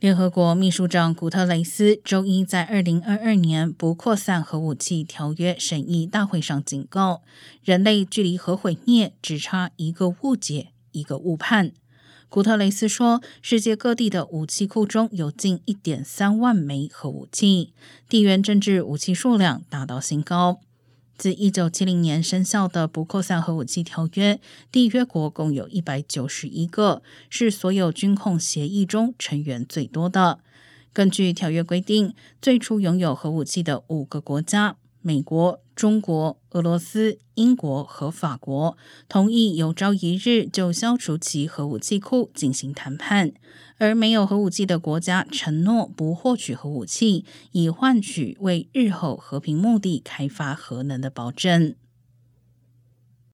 联合国秘书长古特雷斯周一在二零二二年不扩散核武器条约审议大会上警告，人类距离核毁灭只差一个误解、一个误判。古特雷斯说，世界各地的武器库中有近一点三万枚核武器，地缘政治武器数量达到新高。自一九七零年生效的不扩散核武器条约，缔约国共有一百九十一个，是所有军控协议中成员最多的。根据条约规定，最初拥有核武器的五个国家——美国、中国、俄罗斯、英国和法国——同意有朝一日就消除其核武器库进行谈判。而没有核武器的国家承诺不获取核武器，以换取为日后和平目的开发核能的保证。